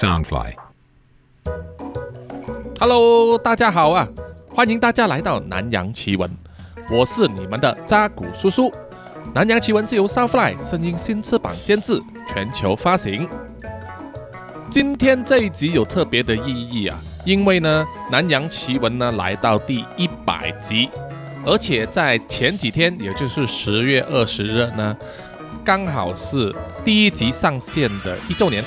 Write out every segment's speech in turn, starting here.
Soundfly。Hello，大家好啊！欢迎大家来到南洋奇闻，我是你们的扎古叔叔。南洋奇闻是由 Soundfly 声音新翅膀监制，全球发行。今天这一集有特别的意义啊，因为呢，南洋奇闻呢来到第一百集，而且在前几天，也就是十月二十日呢，刚好是第一集上线的一周年。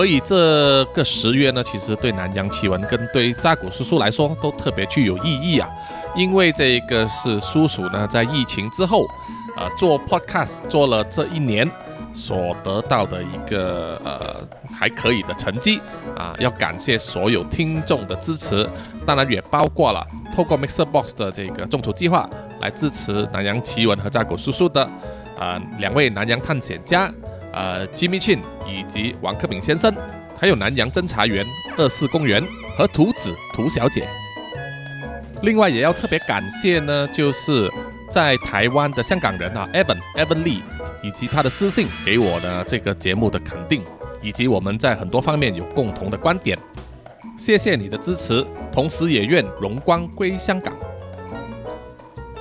所以这个十月呢，其实对南洋奇闻跟对扎古叔叔来说都特别具有意义啊，因为这个是叔叔呢在疫情之后，呃，做 podcast 做了这一年所得到的一个呃还可以的成绩啊，要感谢所有听众的支持，当然也包括了透过 Mixer Box 的这个众筹计划来支持南洋奇闻和扎古叔叔的呃两位南洋探险家。呃，Jimmy Chin 以及王克炳先生，还有南洋侦查员二四公园和图子图小姐。另外也要特别感谢呢，就是在台湾的香港人啊，Evan Evan Lee 以及他的私信给我的这个节目的肯定，以及我们在很多方面有共同的观点。谢谢你的支持，同时也愿荣光归香港。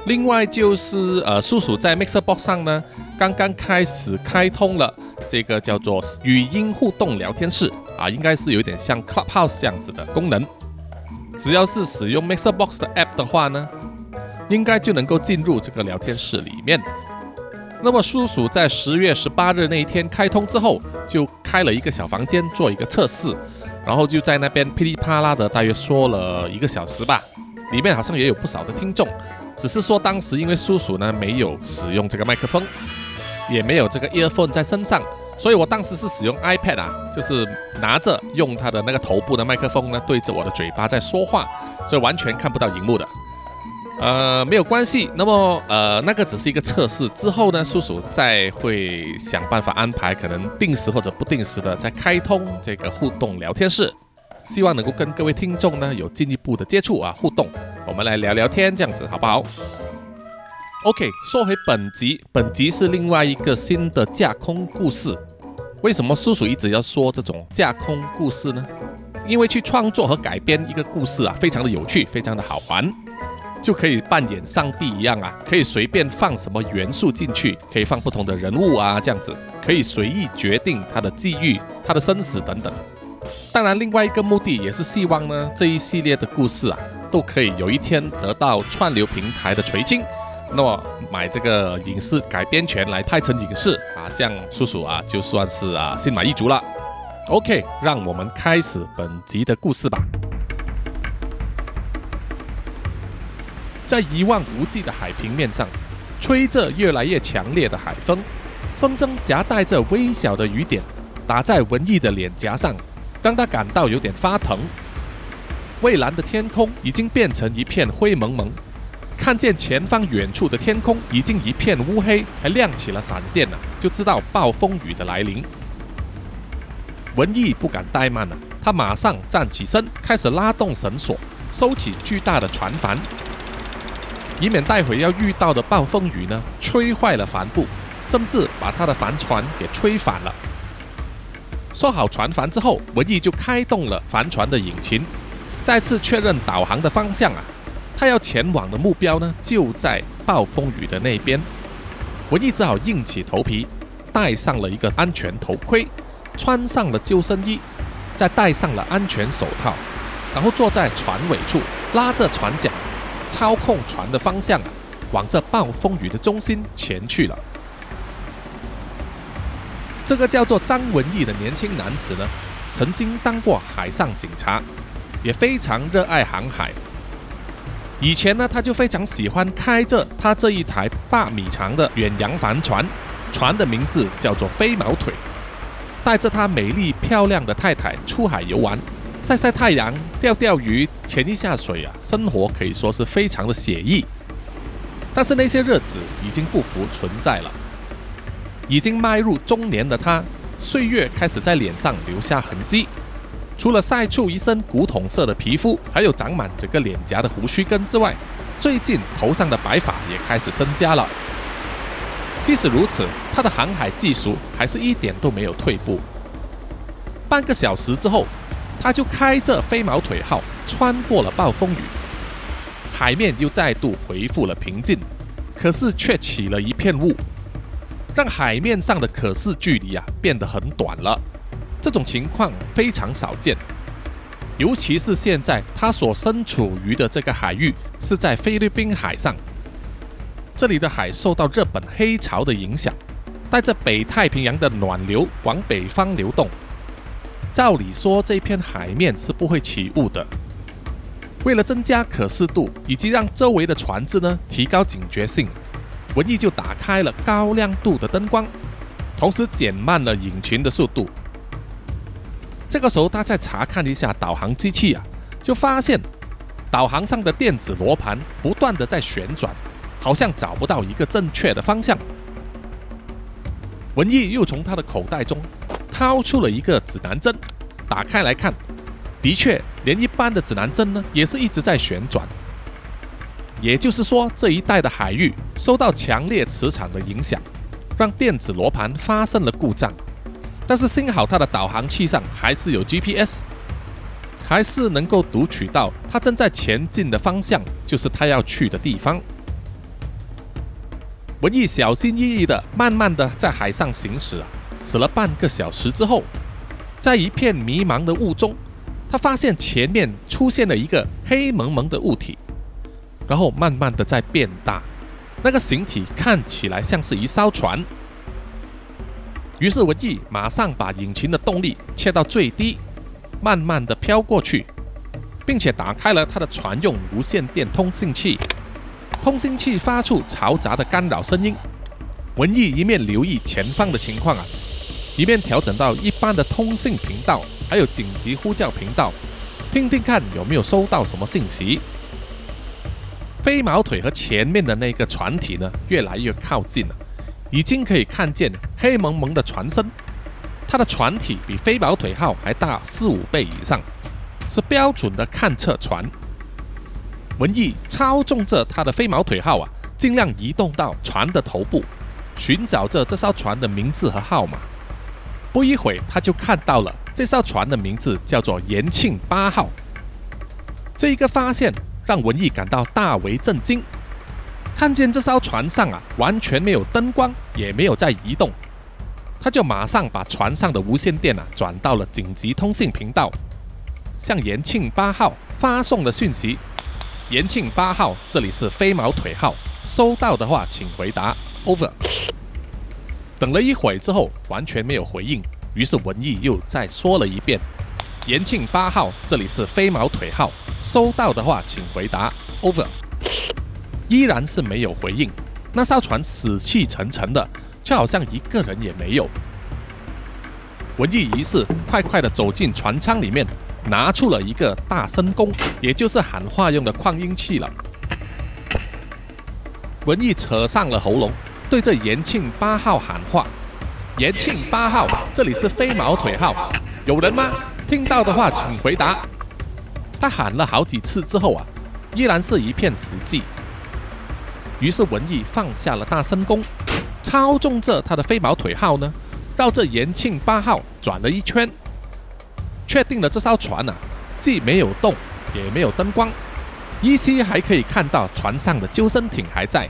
另外就是呃，叔叔在 Mixer Box 上呢，刚刚开始开通了这个叫做语音互动聊天室啊，应该是有点像 Clubhouse 这样子的功能。只要是使用 Mixer Box 的 App 的话呢，应该就能够进入这个聊天室里面。那么叔叔在十月十八日那一天开通之后，就开了一个小房间做一个测试，然后就在那边噼里啪啦的大约说了一个小时吧，里面好像也有不少的听众。只是说当时因为叔叔呢没有使用这个麦克风，也没有这个 earphone 在身上，所以我当时是使用 iPad 啊，就是拿着用它的那个头部的麦克风呢对着我的嘴巴在说话，所以完全看不到荧幕的。呃，没有关系。那么呃，那个只是一个测试，之后呢，叔叔再会想办法安排，可能定时或者不定时的再开通这个互动聊天室。希望能够跟各位听众呢有进一步的接触啊互动，我们来聊聊天这样子好不好？OK，说回本集，本集是另外一个新的架空故事。为什么叔叔一直要说这种架空故事呢？因为去创作和改编一个故事啊，非常的有趣，非常的好玩，就可以扮演上帝一样啊，可以随便放什么元素进去，可以放不同的人物啊，这样子可以随意决定他的际遇、他的生死等等。当然，另外一个目的也是希望呢，这一系列的故事啊，都可以有一天得到串流平台的垂青，那么买这个影视改编权来拍成影视啊，这样叔叔啊就算是啊心满意足了。OK，让我们开始本集的故事吧。在一望无际的海平面上，吹着越来越强烈的海风，风筝夹带着微小的雨点，打在文艺的脸颊上。让他感到有点发疼。蔚蓝的天空已经变成一片灰蒙蒙，看见前方远处的天空已经一片乌黑，还亮起了闪电呢，就知道暴风雨的来临。文艺不敢怠慢了，他马上站起身，开始拉动绳索，收起巨大的船帆，以免待会要遇到的暴风雨呢吹坏了帆布，甚至把他的帆船给吹反了。收好船帆之后，文艺就开动了帆船的引擎，再次确认导航的方向啊。他要前往的目标呢，就在暴风雨的那边。文艺只好硬起头皮，戴上了一个安全头盔，穿上了救生衣，再戴上了安全手套，然后坐在船尾处，拉着船桨，操控船的方向，往这暴风雨的中心前去了。这个叫做张文义的年轻男子呢，曾经当过海上警察，也非常热爱航海。以前呢，他就非常喜欢开着他这一台八米长的远洋帆船，船的名字叫做飞毛腿，带着他美丽漂亮的太太出海游玩，晒晒太阳，钓钓鱼，潜一下水啊，生活可以说是非常的写意。但是那些日子已经不复存在了。已经迈入中年的他，岁月开始在脸上留下痕迹。除了晒出一身古铜色的皮肤，还有长满整个脸颊的胡须根之外，最近头上的白发也开始增加了。即使如此，他的航海技术还是一点都没有退步。半个小时之后，他就开着飞毛腿号穿过了暴风雨，海面又再度恢复了平静，可是却起了一片雾，让海面上的可视距离啊变得很短了。这种情况非常少见，尤其是现在他所身处于的这个海域是在菲律宾海上，这里的海受到日本黑潮的影响，带着北太平洋的暖流往北方流动。照理说，这片海面是不会起雾的。为了增加可视度，以及让周围的船只呢提高警觉性，文艺就打开了高亮度的灯光，同时减慢了引擎的速度。这个时候，他再查看一下导航机器啊，就发现导航上的电子罗盘不断的在旋转，好像找不到一个正确的方向。文艺又从他的口袋中。掏出了一个指南针，打开来看，的确，连一般的指南针呢，也是一直在旋转。也就是说，这一带的海域受到强烈磁场的影响，让电子罗盘发生了故障。但是幸好，它的导航器上还是有 GPS，还是能够读取到它正在前进的方向，就是它要去的地方。文艺小心翼翼的，慢慢的在海上行驶啊。驶了半个小时之后，在一片迷茫的雾中，他发现前面出现了一个黑蒙蒙的物体，然后慢慢的在变大，那个形体看起来像是一艘船。于是文艺马上把引擎的动力切到最低，慢慢的飘过去，并且打开了他的船用无线电通信器，通信器发出嘈杂的干扰声音。文艺一面留意前方的情况啊。一面调整到一般的通信频道，还有紧急呼叫频道，听听看有没有收到什么信息。飞毛腿和前面的那个船体呢，越来越靠近了，已经可以看见黑蒙蒙的船身。它的船体比飞毛腿号还大四五倍以上，是标准的看测船。文艺操纵着他的飞毛腿号啊，尽量移动到船的头部，寻找着这艘船的名字和号码。不一会，他就看到了这艘船的名字叫做“延庆八号”。这一个发现让文艺感到大为震惊。看见这艘船上啊，完全没有灯光，也没有在移动，他就马上把船上的无线电啊转到了紧急通信频道，向“延庆八号”发送了讯息：“延庆八号，这里是飞毛腿号，收到的话请回答，over。”等了一会之后，完全没有回应。于是文艺又再说了一遍：“延庆八号，这里是飞毛腿号，收到的话请回答，over。”依然是没有回应。那艘船死气沉沉的，却好像一个人也没有。文艺于是快快的走进船舱里面，拿出了一个大声公，也就是喊话用的扩音器了。文艺扯上了喉咙。对着延庆八号喊话：“延庆八号，这里是飞毛腿号，有人吗？听到的话请回答。”他喊了好几次之后啊，依然是一片死寂。于是文艺放下了大声弓，操纵着他的飞毛腿号呢，绕着延庆八号转了一圈，确定了这艘船啊，既没有动，也没有灯光，依稀还可以看到船上的救生艇还在。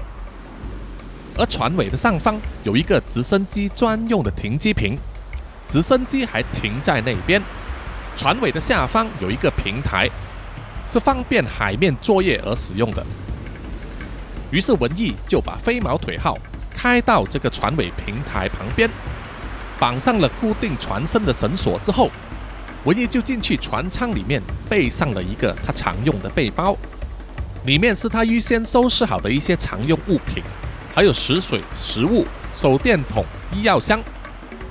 而船尾的上方有一个直升机专用的停机坪，直升机还停在那边。船尾的下方有一个平台，是方便海面作业而使用的。于是文艺就把飞毛腿号开到这个船尾平台旁边，绑上了固定船身的绳索之后，文艺就进去船舱里面备上了一个他常用的背包，里面是他预先收拾好的一些常用物品。还有食水、食物、手电筒、医药箱，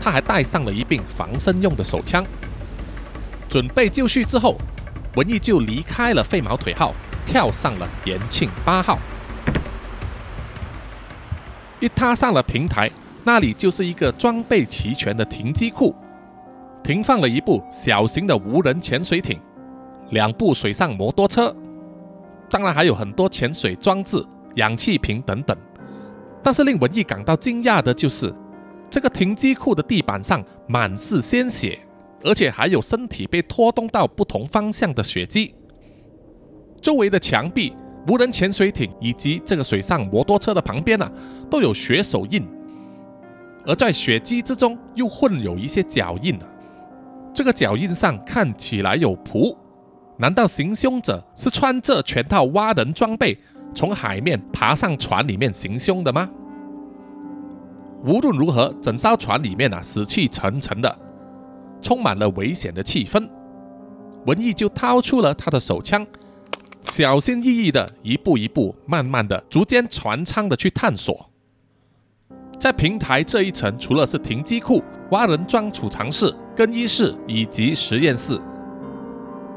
他还带上了一柄防身用的手枪。准备就绪之后，文艺就离开了飞毛腿号，跳上了延庆八号。一踏上了平台，那里就是一个装备齐全的停机库，停放了一部小型的无人潜水艇，两部水上摩托车，当然还有很多潜水装置、氧气瓶等等。但是令文艺感到惊讶的就是，这个停机库的地板上满是鲜血，而且还有身体被拖动到不同方向的血迹。周围的墙壁、无人潜水艇以及这个水上摩托车的旁边啊，都有血手印。而在血迹之中，又混有一些脚印啊。这个脚印上看起来有蹼，难道行凶者是穿着全套蛙人装备，从海面爬上船里面行凶的吗？无论如何，整艘船里面啊，死气沉沉的，充满了危险的气氛。文艺就掏出了他的手枪，小心翼翼的，一步一步，慢慢的，逐渐船舱的去探索。在平台这一层，除了是停机库、蛙人装储藏室、更衣室以及实验室，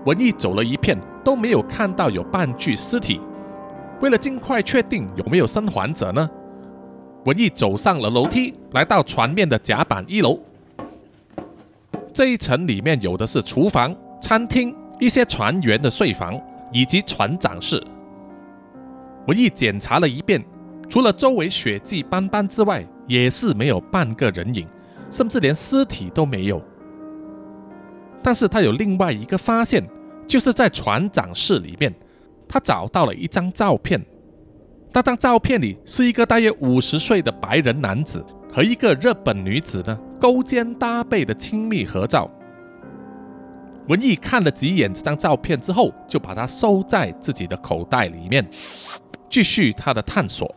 文艺走了一片都没有看到有半具尸体。为了尽快确定有没有生还者呢，文艺走上了楼梯，来到船面的甲板一楼。这一层里面有的是厨房、餐厅、一些船员的睡房以及船长室。文艺检查了一遍。除了周围血迹斑斑之外，也是没有半个人影，甚至连尸体都没有。但是他有另外一个发现，就是在船长室里面，他找到了一张照片。那张照片里是一个大约五十岁的白人男子和一个日本女子呢勾肩搭背的亲密合照。文艺看了几眼这张照片之后，就把它收在自己的口袋里面，继续他的探索。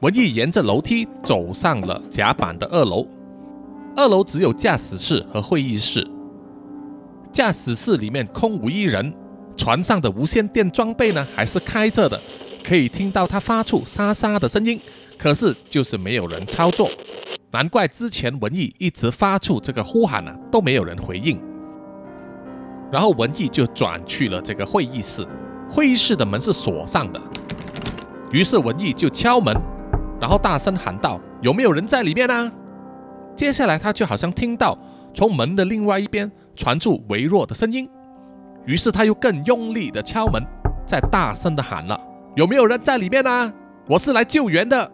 文艺沿着楼梯走上了甲板的二楼，二楼只有驾驶室和会议室。驾驶室里面空无一人，船上的无线电装备呢还是开着的，可以听到它发出沙沙的声音，可是就是没有人操作。难怪之前文艺一直发出这个呼喊呢，都没有人回应。然后文艺就转去了这个会议室，会议室的门是锁上的，于是文艺就敲门。然后大声喊道：“有没有人在里面呢？”接下来他就好像听到从门的另外一边传出微弱的声音，于是他又更用力的敲门，再大声的喊了：“有没有人在里面呢？我是来救援的。”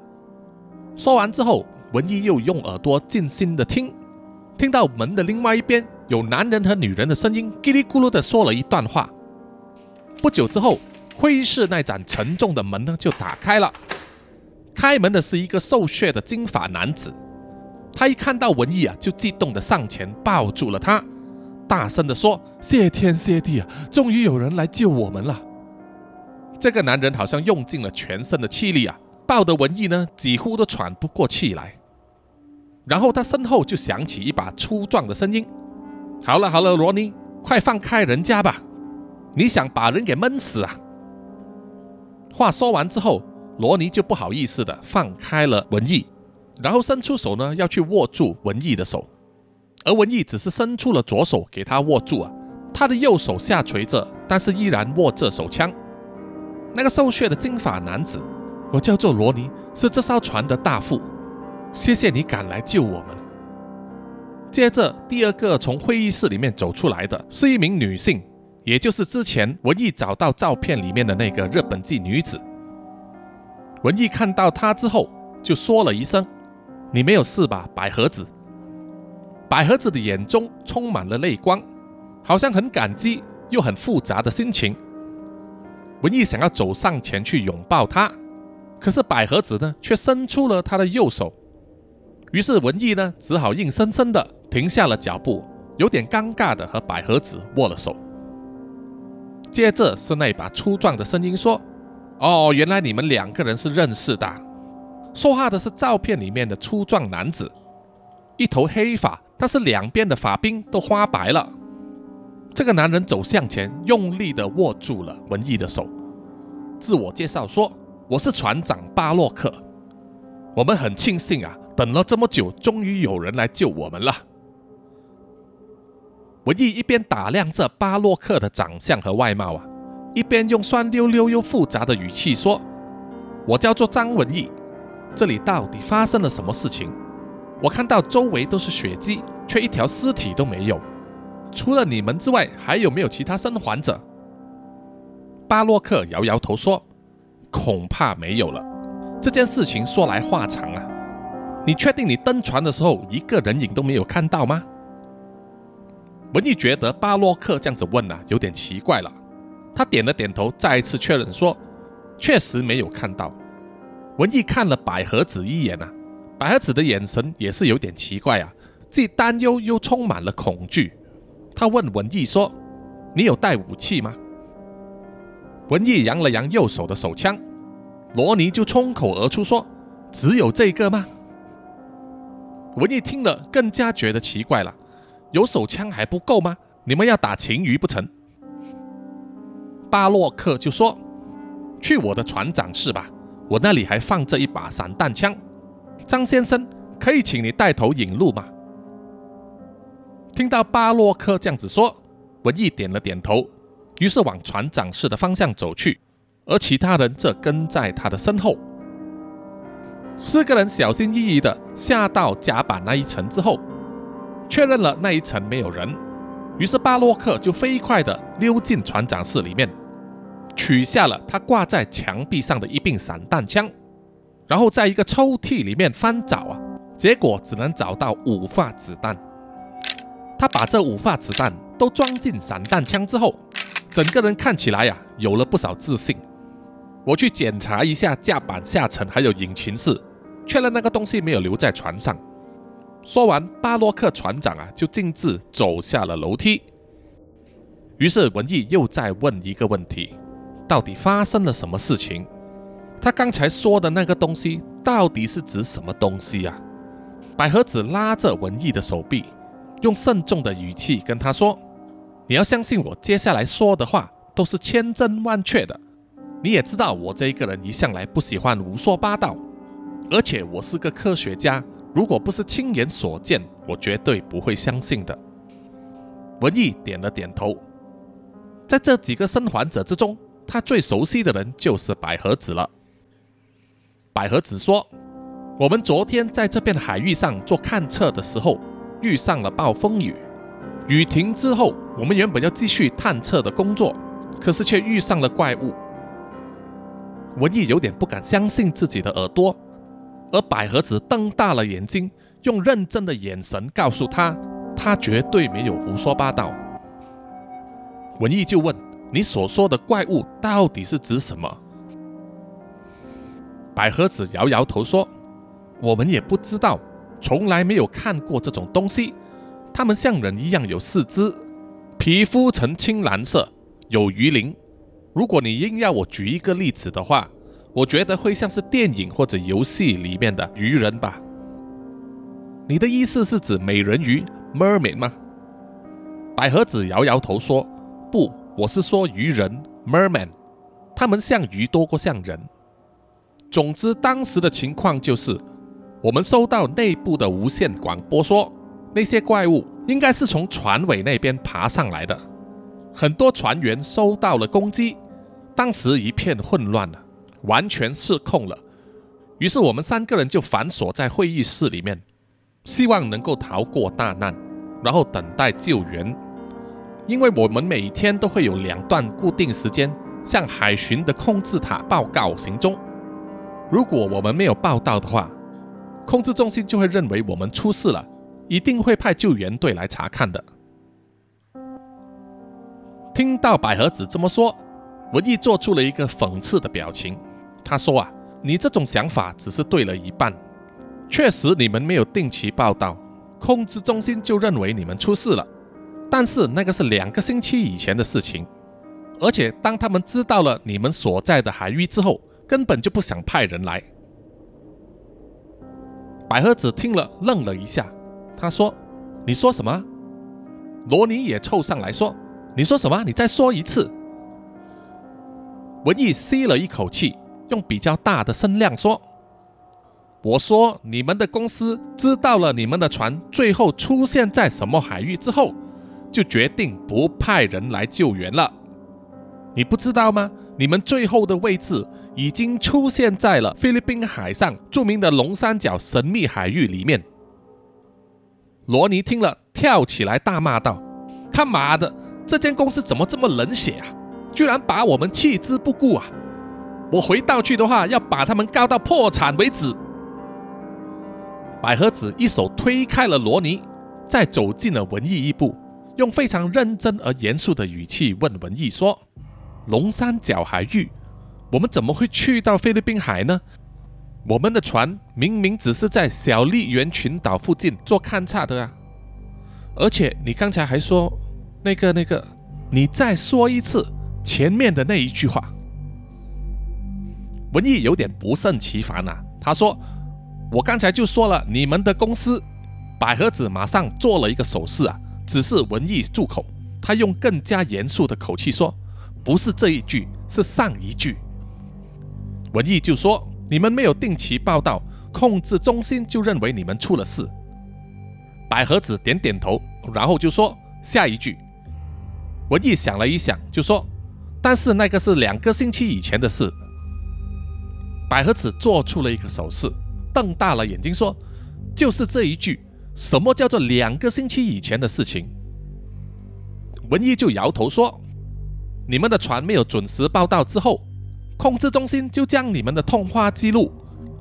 说完之后，文艺又用耳朵静心的听，听到门的另外一边有男人和女人的声音叽里咕噜地说了一段话。不久之后，会议室那盏沉重的门呢就打开了。开门的是一个瘦削的金发男子，他一看到文艺啊，就激动地上前抱住了他，大声地说：“谢天谢地啊，终于有人来救我们了！”这个男人好像用尽了全身的气力啊，抱得文艺呢几乎都喘不过气来。然后他身后就响起一把粗壮的声音：“好了好了，罗尼，快放开人家吧！你想把人给闷死啊？”话说完之后。罗尼就不好意思的放开了文艺，然后伸出手呢，要去握住文艺的手，而文艺只是伸出了左手给他握住啊，他的右手下垂着，但是依然握着手枪。那个瘦削的金发男子，我叫做罗尼，是这艘船的大副，谢谢你赶来救我们。接着，第二个从会议室里面走出来的是一名女性，也就是之前文艺找到照片里面的那个日本籍女子。文艺看到他之后，就说了一声：“你没有事吧，百合子？”百合子的眼中充满了泪光，好像很感激又很复杂的心情。文艺想要走上前去拥抱她，可是百合子呢，却伸出了她的右手。于是文艺呢，只好硬生生的停下了脚步，有点尴尬的和百合子握了手。接着是那把粗壮的声音说。哦，原来你们两个人是认识的。说话的是照片里面的粗壮男子，一头黑发，但是两边的发鬓都花白了。这个男人走向前，用力地握住了文艺的手，自我介绍说：“我是船长巴洛克。我们很庆幸啊，等了这么久，终于有人来救我们了。”文艺一边打量着巴洛克的长相和外貌啊。一边用酸溜溜又复杂的语气说：“我叫做张文义，这里到底发生了什么事情？我看到周围都是血迹，却一条尸体都没有。除了你们之外，还有没有其他生还者？”巴洛克摇摇头说：“恐怕没有了。这件事情说来话长啊。你确定你登船的时候一个人影都没有看到吗？”文艺觉得巴洛克这样子问啊，有点奇怪了。他点了点头，再一次确认说：“确实没有看到。”文艺看了百合子一眼啊，百合子的眼神也是有点奇怪啊，既担忧又充满了恐惧。他问文艺说：“你有带武器吗？”文艺扬了扬右手的手枪，罗尼就冲口而出说：“只有这个吗？”文艺听了更加觉得奇怪了，有手枪还不够吗？你们要打情鱼不成？巴洛克就说：“去我的船长室吧。”我那里还放着一把散弹枪，张先生，可以请你带头引路吗？听到巴洛克这样子说，文艺点了点头，于是往船长室的方向走去，而其他人则跟在他的身后。四个人小心翼翼的下到甲板那一层之后，确认了那一层没有人，于是巴洛克就飞快的溜进船长室里面。取下了他挂在墙壁上的一柄散弹枪，然后在一个抽屉里面翻找啊，结果只能找到五发子弹。他把这五发子弹都装进散弹枪之后，整个人看起来呀有了不少自信。我去检查一下甲板下层还有引擎室，确认那个东西没有留在船上。说完，巴洛克船长啊就径自走下了楼梯。于是文艺又再问一个问题。到底发生了什么事情？他刚才说的那个东西到底是指什么东西呀？百合子拉着文艺的手臂，用慎重的语气跟他说：“你要相信我，接下来说的话都是千真万确的。你也知道，我这一个人一向来不喜欢胡说八道，而且我是个科学家，如果不是亲眼所见，我绝对不会相信的。”文艺点了点头，在这几个生还者之中。他最熟悉的人就是百合子了。百合子说：“我们昨天在这片海域上做勘测的时候，遇上了暴风雨。雨停之后，我们原本要继续探测的工作，可是却遇上了怪物。”文艺有点不敢相信自己的耳朵，而百合子瞪大了眼睛，用认真的眼神告诉他：“他绝对没有胡说八道。”文艺就问。你所说的怪物到底是指什么？百合子摇摇头说：“我们也不知道，从来没有看过这种东西。它们像人一样有四肢，皮肤呈青蓝色，有鱼鳞。如果你硬要我举一个例子的话，我觉得会像是电影或者游戏里面的鱼人吧。你的意思是指美人鱼 （mermaid） 吗？”百合子摇摇头说：“不。”我是说鱼人 （merman），他们像鱼多过像人。总之，当时的情况就是，我们收到内部的无线广播说，那些怪物应该是从船尾那边爬上来的。很多船员收到了攻击，当时一片混乱了，完全失控了。于是我们三个人就反锁在会议室里面，希望能够逃过大难，然后等待救援。因为我们每天都会有两段固定时间向海巡的控制塔报告行踪。如果我们没有报道的话，控制中心就会认为我们出事了，一定会派救援队来查看的。听到百合子这么说，文艺做出了一个讽刺的表情。他说：“啊，你这种想法只是对了一半。确实，你们没有定期报道，控制中心就认为你们出事了。”但是那个是两个星期以前的事情，而且当他们知道了你们所在的海域之后，根本就不想派人来。百合子听了愣了一下，他说：“你说什么？”罗尼也凑上来说：“你说什么？你再说一次。”文艺吸了一口气，用比较大的声量说：“我说你们的公司知道了你们的船最后出现在什么海域之后。”就决定不派人来救援了。你不知道吗？你们最后的位置已经出现在了菲律宾海上著名的龙三角神秘海域里面。罗尼听了，跳起来大骂道：“他妈的，这间公司怎么这么冷血啊？居然把我们弃之不顾啊！我回到去的话，要把他们告到破产为止。”百合子一手推开了罗尼，再走近了文艺一步。用非常认真而严肃的语气问文艺说：“龙三角海域，我们怎么会去到菲律宾海呢？我们的船明明只是在小笠原群岛附近做勘察的啊！而且你刚才还说那个那个，你再说一次前面的那一句话。”文艺有点不胜其烦呐，他说：“我刚才就说了，你们的公司。”百合子马上做了一个手势啊，指示文艺住口。他用更加严肃的口气说：“不是这一句，是上一句。”文艺就说：“你们没有定期报道，控制中心就认为你们出了事。”百合子点点头，然后就说：“下一句。”文艺想了一想，就说：“但是那个是两个星期以前的事。”百合子做出了一个手势，瞪大了眼睛说：“就是这一句。”什么叫做两个星期以前的事情？文艺就摇头说：“你们的船没有准时报道之后，控制中心就将你们的通话记录、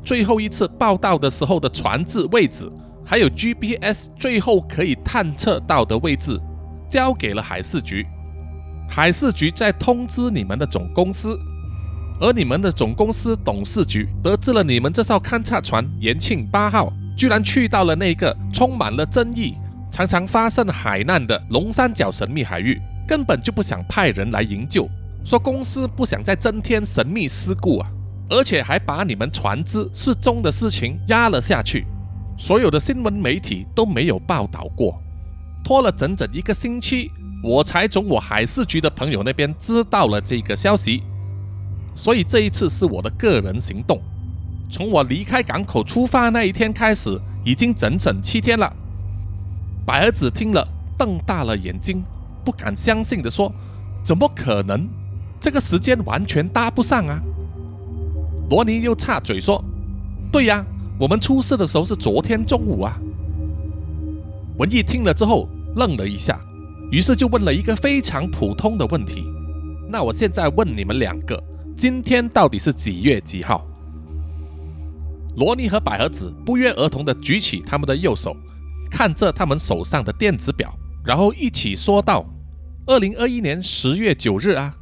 最后一次报道的时候的船只位置，还有 GPS 最后可以探测到的位置，交给了海事局。海事局再通知你们的总公司，而你们的总公司董事局得知了你们这艘勘察船延庆八号。”居然去到了那个充满了争议、常常发生海难的龙三角神秘海域，根本就不想派人来营救，说公司不想再增添神秘事故啊，而且还把你们船只失踪的事情压了下去，所有的新闻媒体都没有报道过，拖了整整一个星期，我才从我海事局的朋友那边知道了这个消息，所以这一次是我的个人行动。从我离开港口出发那一天开始，已经整整七天了。白儿子听了，瞪大了眼睛，不敢相信的说：“怎么可能？这个时间完全搭不上啊！”罗尼又插嘴说：“对呀，我们出事的时候是昨天中午啊。”文艺听了之后愣了一下，于是就问了一个非常普通的问题：“那我现在问你们两个，今天到底是几月几号？”罗尼和百合子不约而同地举起他们的右手，看着他们手上的电子表，然后一起说道：“二零二一年十月九日啊！”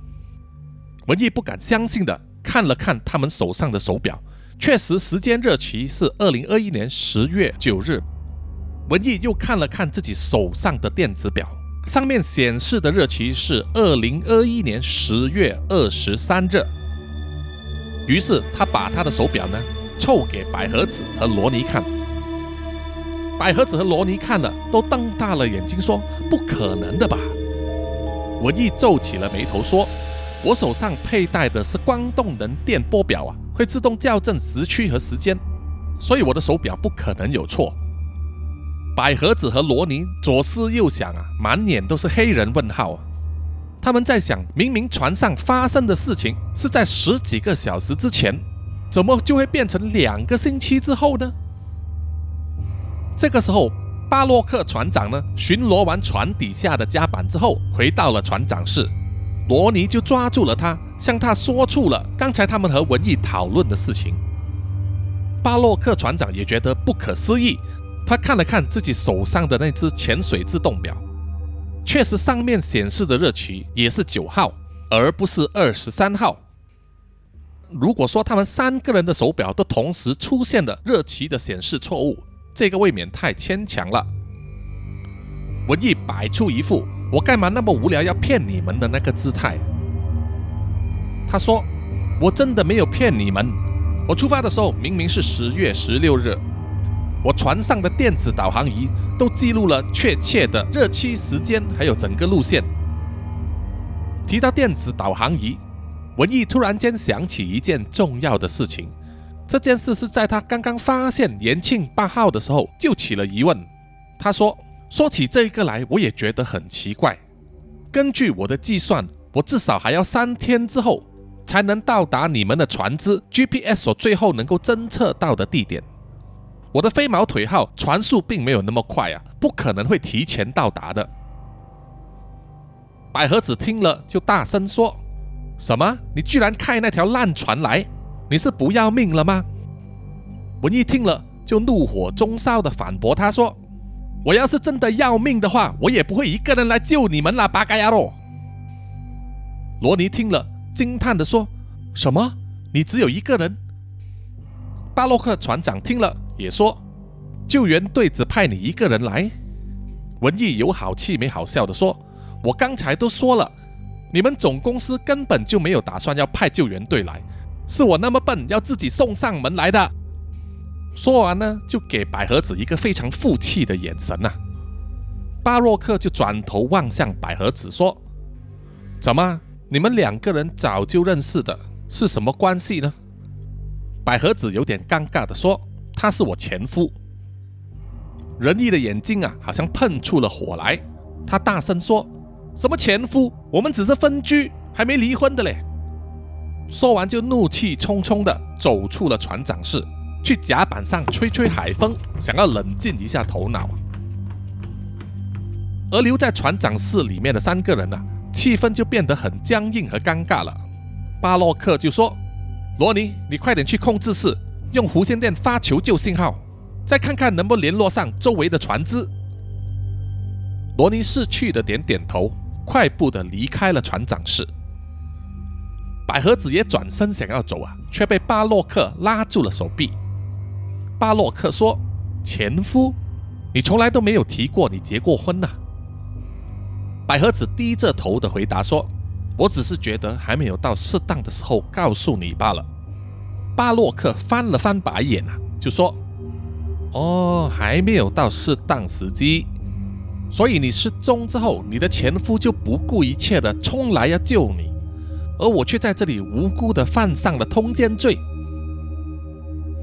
文艺不敢相信地看了看他们手上的手表，确实时间日期是二零二一年十月九日。文艺又看了看自己手上的电子表，上面显示的日期是二零二一年十月二十三日。于是他把他的手表呢。凑给百合子和罗尼看，百合子和罗尼看了，都瞪大了眼睛说：“不可能的吧？”文艺皱起了眉头说：“我手上佩戴的是光动能电波表啊，会自动校正时区和时间，所以我的手表不可能有错。”百合子和罗尼左思右想啊，满脸都是黑人问号啊！他们在想，明明船上发生的事情是在十几个小时之前。怎么就会变成两个星期之后呢？这个时候，巴洛克船长呢巡逻完船底下的甲板之后，回到了船长室。罗尼就抓住了他，向他说出了刚才他们和文艺讨论的事情。巴洛克船长也觉得不可思议，他看了看自己手上的那只潜水自动表，确实上面显示的日期也是九号，而不是二十三号。如果说他们三个人的手表都同时出现了日期的显示错误，这个未免太牵强了。文艺摆出一副“我干嘛那么无聊要骗你们”的那个姿态。他说：“我真的没有骗你们，我出发的时候明明是十月十六日，我船上的电子导航仪都记录了确切的日期、时间，还有整个路线。”提到电子导航仪。文艺突然间想起一件重要的事情，这件事是在他刚刚发现延庆八号的时候就起了疑问。他说：“说起这个来，我也觉得很奇怪。根据我的计算，我至少还要三天之后才能到达你们的船只 GPS 所最后能够侦测到的地点。我的飞毛腿号传速并没有那么快啊，不可能会提前到达的。”百合子听了就大声说。什么？你居然开那条烂船来？你是不要命了吗？文艺听了就怒火中烧的反驳他说：“我要是真的要命的话，我也不会一个人来救你们啦，八嘎呀罗！罗尼听了，惊叹的说：“什么？你只有一个人？”巴洛克船长听了也说：“救援队只派你一个人来？”文艺有好气没好笑的说：“我刚才都说了，你们总公司根本就没有打算要派救援队来，是我那么笨，要自己送上门来的。”说完呢，就给百合子一个非常负气的眼神呐。巴洛克就转头望向百合子说：“怎么，你们两个人早就认识的，是什么关系呢？”百合子有点尴尬的说：“他是我前夫。”仁义的眼睛啊，好像喷出了火来，他大声说：“什么前夫？我们只是分居，还没离婚的嘞！”说完就怒气冲冲的走出了船长室。去甲板上吹吹海风，想要冷静一下头脑。而留在船长室里面的三个人呢，气氛就变得很僵硬和尴尬了。巴洛克就说：“罗尼，你快点去控制室，用无线电发求救信号，再看看能不能联络上周围的船只。”罗尼逝去的点点头，快步的离开了船长室。百合子也转身想要走啊，却被巴洛克拉住了手臂。巴洛克说：“前夫，你从来都没有提过你结过婚呐。”百合子低着头的回答说：“我只是觉得还没有到适当的时候告诉你罢了。”巴洛克翻了翻白眼啊，就说：“哦，还没有到适当时机，所以你失踪之后，你的前夫就不顾一切的冲来要救你，而我却在这里无辜的犯上了通奸罪。”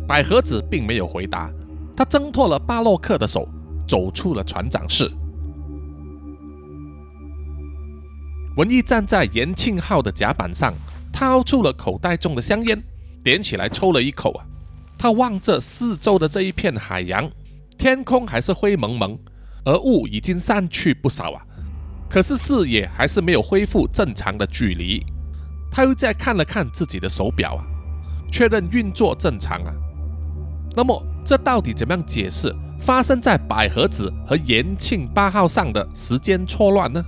百合子并没有回答，他挣脱了巴洛克的手，走出了船长室。文艺站在延庆号的甲板上，掏出了口袋中的香烟，点起来抽了一口啊。他望着四周的这一片海洋，天空还是灰蒙蒙，而雾已经散去不少啊。可是视野还是没有恢复正常的距离。他又再看了看自己的手表啊，确认运作正常啊。那么，这到底怎么样解释发生在百合子和延庆八号上的时间错乱呢？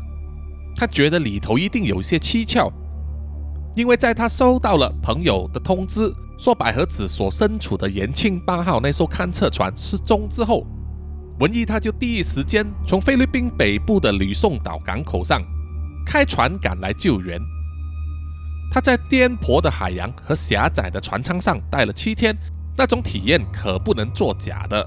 他觉得里头一定有些蹊跷，因为在他收到了朋友的通知，说百合子所身处的延庆八号那艘勘测船失踪之后，文艺他就第一时间从菲律宾北部的吕宋岛港口上开船赶来救援。他在颠簸的海洋和狭窄的船舱上待了七天。那种体验可不能作假的。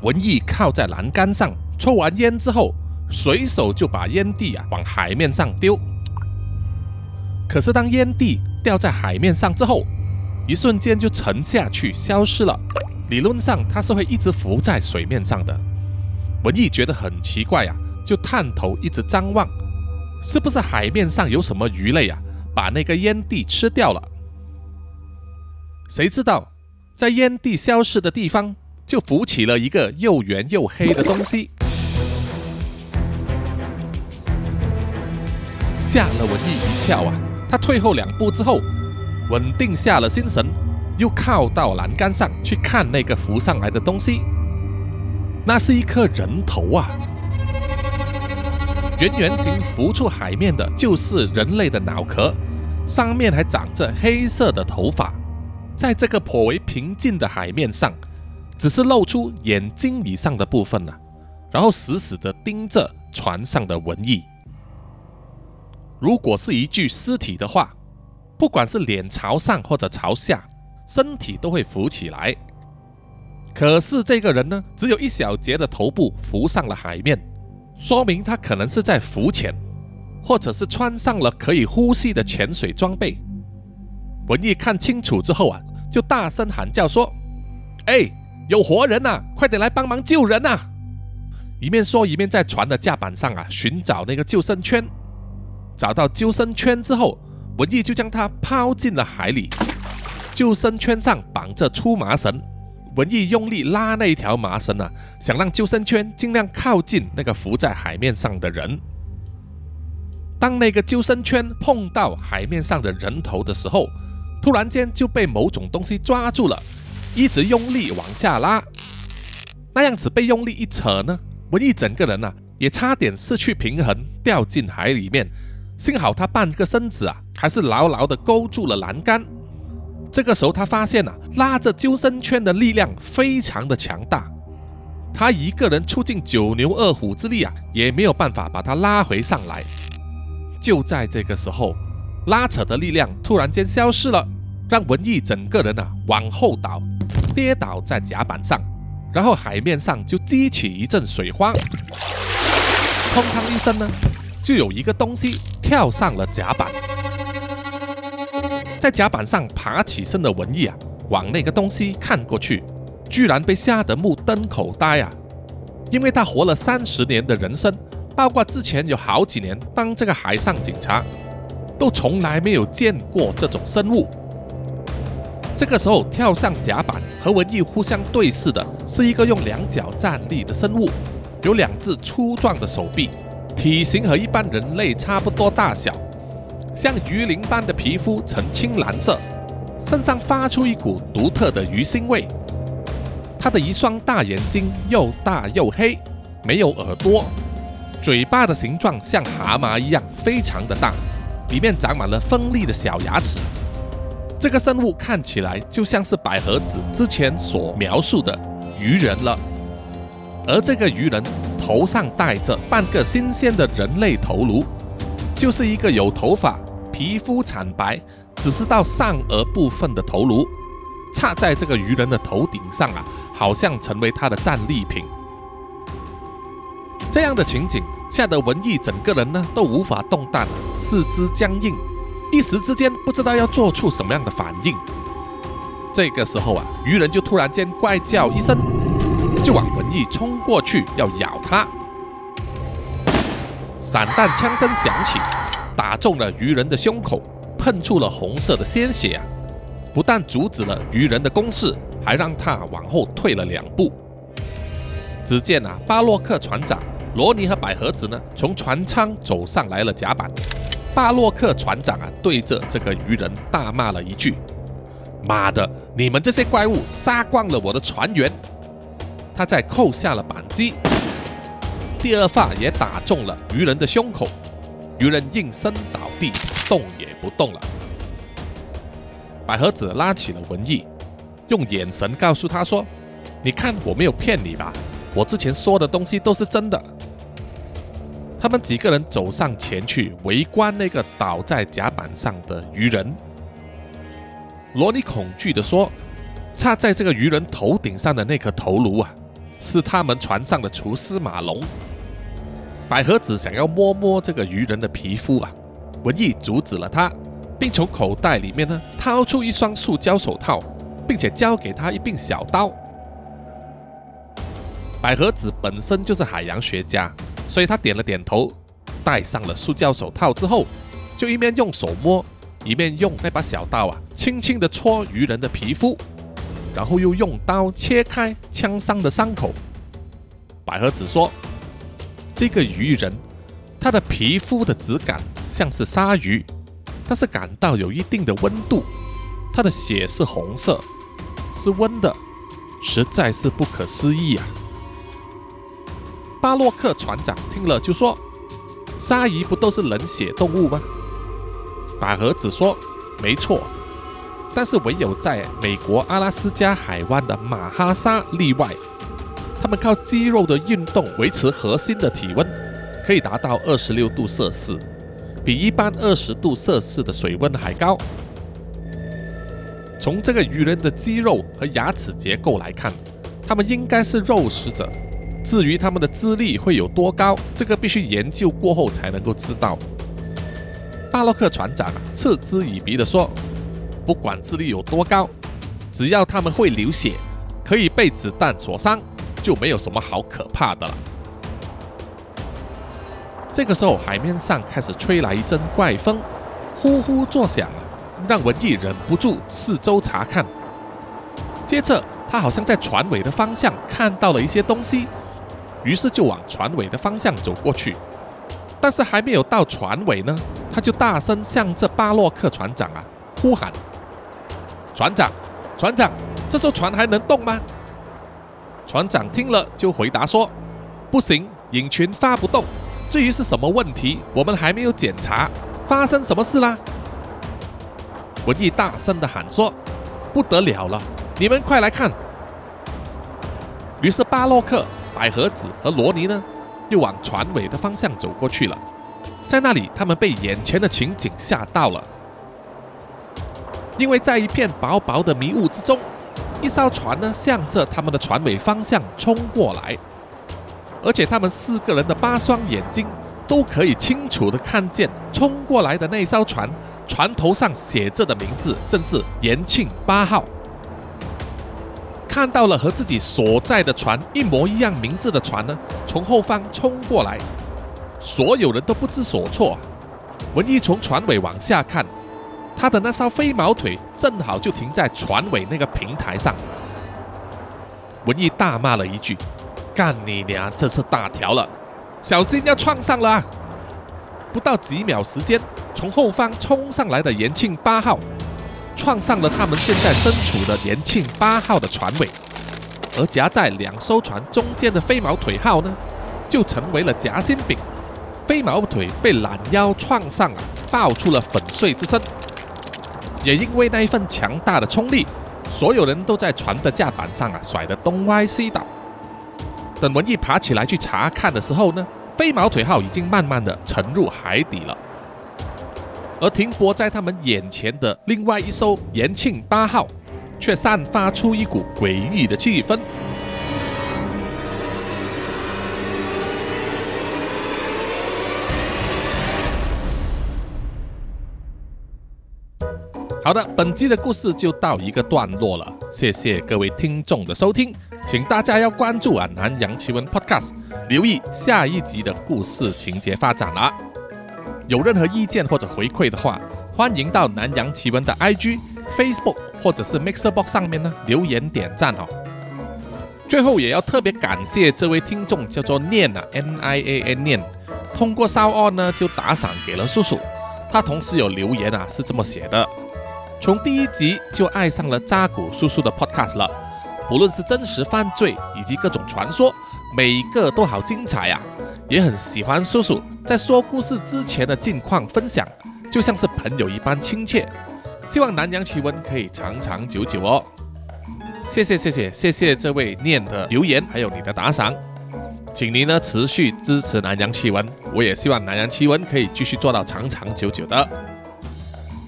文艺靠在栏杆上抽完烟之后，随手就把烟蒂啊往海面上丢。可是当烟蒂掉在海面上之后，一瞬间就沉下去消失了。理论上它是会一直浮在水面上的。文艺觉得很奇怪呀，就探头一直张望，是不是海面上有什么鱼类啊，把那个烟蒂吃掉了？谁知道，在烟蒂消失的地方，就浮起了一个又圆又黑的东西，吓了文艺一跳啊！他退后两步之后，稳定下了心神，又靠到栏杆上去看那个浮上来的东西。那是一颗人头啊！圆圆形浮出海面的，就是人类的脑壳，上面还长着黑色的头发。在这个颇为平静的海面上，只是露出眼睛以上的部分了，然后死死地盯着船上的文艺。如果是一具尸体的话，不管是脸朝上或者朝下，身体都会浮起来。可是这个人呢，只有一小节的头部浮上了海面，说明他可能是在浮潜，或者是穿上了可以呼吸的潜水装备。文艺看清楚之后啊。就大声喊叫说：“哎，有活人呐！快点来帮忙救人呐！”一面说一面在船的甲板上啊寻找那个救生圈。找到救生圈之后，文艺就将它抛进了海里。救生圈上绑着粗麻绳，文艺用力拉那一条麻绳啊，想让救生圈尽量靠近那个浮在海面上的人。当那个救生圈碰到海面上的人头的时候，突然间就被某种东西抓住了，一直用力往下拉。那样子被用力一扯呢，文艺整个人啊也差点失去平衡，掉进海里面。幸好他半个身子啊还是牢牢的勾住了栏杆。这个时候他发现啊，拉着救生圈的力量非常的强大，他一个人出尽九牛二虎之力啊，也没有办法把他拉回上来。就在这个时候，拉扯的力量突然间消失了，让文艺整个人啊往后倒，跌倒在甲板上。然后海面上就激起一阵水花，砰砰一声呢，就有一个东西跳上了甲板。在甲板上爬起身的文艺啊，往那个东西看过去，居然被吓得目瞪口呆啊！因为他活了三十年的人生，包括之前有好几年当这个海上警察，都从来没有见过这种生物。这个时候跳上甲板和文艺互相对视的是一个用两脚站立的生物，有两只粗壮的手臂，体型和一般人类差不多大小，像鱼鳞般的皮肤呈青蓝色，身上发出一股独特的鱼腥味。它的一双大眼睛又大又黑，没有耳朵，嘴巴的形状像蛤蟆一样非常的大，里面长满了锋利的小牙齿。这个生物看起来就像是百合子之前所描述的鱼人了，而这个鱼人头上戴着半个新鲜的人类头颅，就是一个有头发、皮肤惨白，只是到上颚部分的头颅，插在这个鱼人的头顶上啊，好像成为他的战利品。这样的情景吓得文艺整个人呢都无法动弹，四肢僵硬。一时之间不知道要做出什么样的反应。这个时候啊，鱼人就突然间怪叫一声，就往文艺冲过去要咬他。散弹枪声响起，打中了鱼人的胸口，喷出了红色的鲜血啊！不但阻止了鱼人的攻势，还让他往后退了两步。只见啊，巴洛克船长罗尼和百合子呢，从船舱走上来了甲板。巴洛克船长啊，对着这个鱼人大骂了一句：“妈的，你们这些怪物杀光了我的船员！”他再扣下了扳机，第二发也打中了鱼人的胸口，鱼人应声倒地，动也不动了。百合子拉起了文艺，用眼神告诉他说：“你看我没有骗你吧？我之前说的东西都是真的。”他们几个人走上前去围观那个倒在甲板上的鱼人。罗尼恐惧地说：“插在这个鱼人头顶上的那颗头颅啊，是他们船上的厨师马龙。”百合子想要摸摸这个鱼人的皮肤啊，文艺阻止了他，并从口袋里面呢掏出一双塑胶手套，并且交给他一柄小刀。百合子本身就是海洋学家。所以他点了点头，戴上了塑胶手套之后，就一面用手摸，一面用那把小刀啊，轻轻地戳鱼人的皮肤，然后又用刀切开枪伤的伤口。百合子说：“这个鱼人，他的皮肤的质感像是鲨鱼，但是感到有一定的温度，他的血是红色，是温的，实在是不可思议啊！”巴洛克船长听了就说：“鲨鱼不都是冷血动物吗？”百合子说：“没错，但是唯有在美国阿拉斯加海湾的马哈沙例外。他们靠肌肉的运动维持核心的体温，可以达到二十六度摄氏，比一般二十度摄氏的水温还高。从这个鱼人的肌肉和牙齿结构来看，他们应该是肉食者。”至于他们的资历会有多高，这个必须研究过后才能够知道。巴洛克船长嗤之以鼻地说：“不管智力有多高，只要他们会流血，可以被子弹所伤，就没有什么好可怕的了。”这个时候，海面上开始吹来一阵怪风，呼呼作响，让文艺忍不住四周查看。接着，他好像在船尾的方向看到了一些东西。于是就往船尾的方向走过去，但是还没有到船尾呢，他就大声向这巴洛克船长啊呼喊：“船长，船长，这艘船还能动吗？”船长听了就回答说：“不行，引擎发不动。至于是什么问题，我们还没有检查。发生什么事啦？”文艺大声的喊说：“不得了了！你们快来看！”于是巴洛克、百合子和罗尼呢，又往船尾的方向走过去了。在那里，他们被眼前的情景吓到了，因为在一片薄薄的迷雾之中，一艘船呢向着他们的船尾方向冲过来，而且他们四个人的八双眼睛都可以清楚的看见冲过来的那艘船，船头上写着的名字正是延庆八号。看到了和自己所在的船一模一样名字的船呢，从后方冲过来，所有人都不知所措。文艺从船尾往下看，他的那艘飞毛腿正好就停在船尾那个平台上。文艺大骂了一句：“干你娘！这次大条了，小心要撞上了！”不到几秒时间，从后方冲上来的延庆八号。撞上了他们现在身处的延庆八号的船尾，而夹在两艘船中间的飞毛腿号呢，就成为了夹心饼。飞毛腿被拦腰撞上啊，爆出了粉碎之声。也因为那一份强大的冲力，所有人都在船的甲板上啊甩得东歪西倒。等文艺爬起来去查看的时候呢，飞毛腿号已经慢慢的沉入海底了。而停泊在他们眼前的另外一艘延庆八号，却散发出一股诡异的气氛。好的，本集的故事就到一个段落了，谢谢各位听众的收听，请大家要关注啊南洋奇闻 Podcast，留意下一集的故事情节发展了。有任何意见或者回馈的话，欢迎到南洋奇闻的 IG、Facebook 或者是 Mixer Box 上面呢留言点赞哦。最后也要特别感谢这位听众，叫做念啊 N I A N 念，通过烧 on 呢就打赏给了叔叔。他同时有留言啊，是这么写的：从第一集就爱上了扎古叔叔的 Podcast 了，不论是真实犯罪以及各种传说，每一个都好精彩呀。也很喜欢叔叔在说故事之前的近况分享，就像是朋友一般亲切。希望南洋奇闻可以长长久久哦。谢谢谢谢谢谢这位念的留言，还有你的打赏，请您呢持续支持南洋奇闻。我也希望南洋奇闻可以继续做到长长久久的。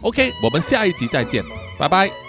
OK，我们下一集再见，拜拜。